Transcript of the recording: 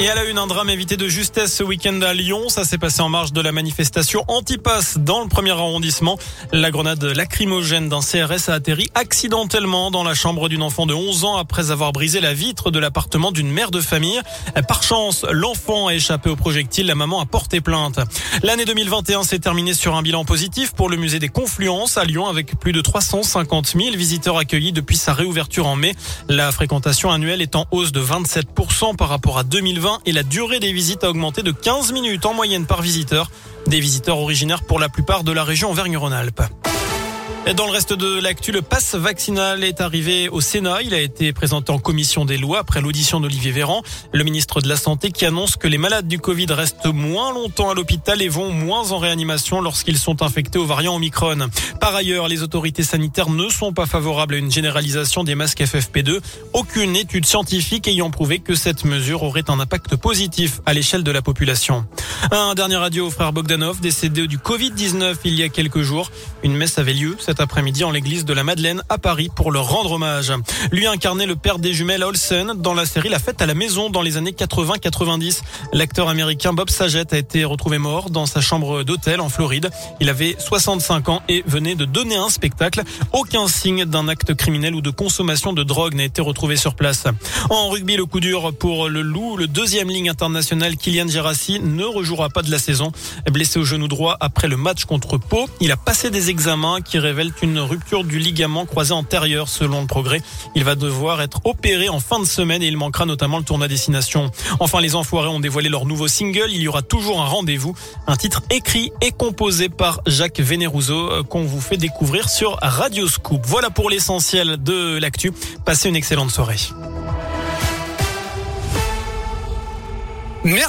Et à la une, un drame évité de justesse ce week-end à Lyon. Ça s'est passé en marge de la manifestation anti-pass dans le premier arrondissement. La grenade lacrymogène d'un CRS a atterri accidentellement dans la chambre d'une enfant de 11 ans après avoir brisé la vitre de l'appartement d'une mère de famille. Par chance, l'enfant a échappé au projectile. La maman a porté plainte. L'année 2021 s'est terminée sur un bilan positif pour le musée des Confluences à Lyon avec plus de 350 000 visiteurs accueillis depuis sa réouverture en mai. La fréquentation annuelle est en hausse de 27% par rapport à 2020 et la durée des visites a augmenté de 15 minutes en moyenne par visiteur. Des visiteurs originaires pour la plupart de la région Auvergne-Rhône-Alpes. Dans le reste de l'actu, le pass vaccinal est arrivé au Sénat. Il a été présenté en commission des lois après l'audition d'Olivier Véran, le ministre de la Santé qui annonce que les malades du Covid restent moins longtemps à l'hôpital et vont moins en réanimation lorsqu'ils sont infectés au variant Omicron. Par ailleurs, les autorités sanitaires ne sont pas favorables à une généralisation des masques FFP2. Aucune étude scientifique ayant prouvé que cette mesure aurait un impact positif à l'échelle de la population. Un dernier radio au frère Bogdanov, décédé du Covid-19 il y a quelques jours. Une messe avait lieu cet après-midi en l'église de la Madeleine à Paris pour leur rendre hommage. Lui incarnait le père des jumelles Olsen dans la série La fête à la maison dans les années 80-90. L'acteur américain Bob Saget a été retrouvé mort dans sa chambre d'hôtel en Floride. Il avait 65 ans et venait de donner un spectacle. Aucun signe d'un acte criminel ou de consommation de drogue n'a été retrouvé sur place. En rugby, le coup dur pour le Loup. Le deuxième ligne internationale, Kylian Gerassi, ne rejouera pas de la saison. Blessé au genou droit après le match contre Pau, il a passé des examens qui révèlent une rupture du ligament croisé antérieur selon le progrès. Il va devoir être opéré en fin de semaine et il manquera notamment le tournoi destination. Enfin, les Enfoirés ont dévoilé leur nouveau single. Il y aura toujours un rendez-vous. Un titre écrit et composé par Jacques euh, qu'on vous fait découvrir sur Radio Scoop. Voilà pour l'essentiel de l'actu. Passez une excellente soirée. Merci.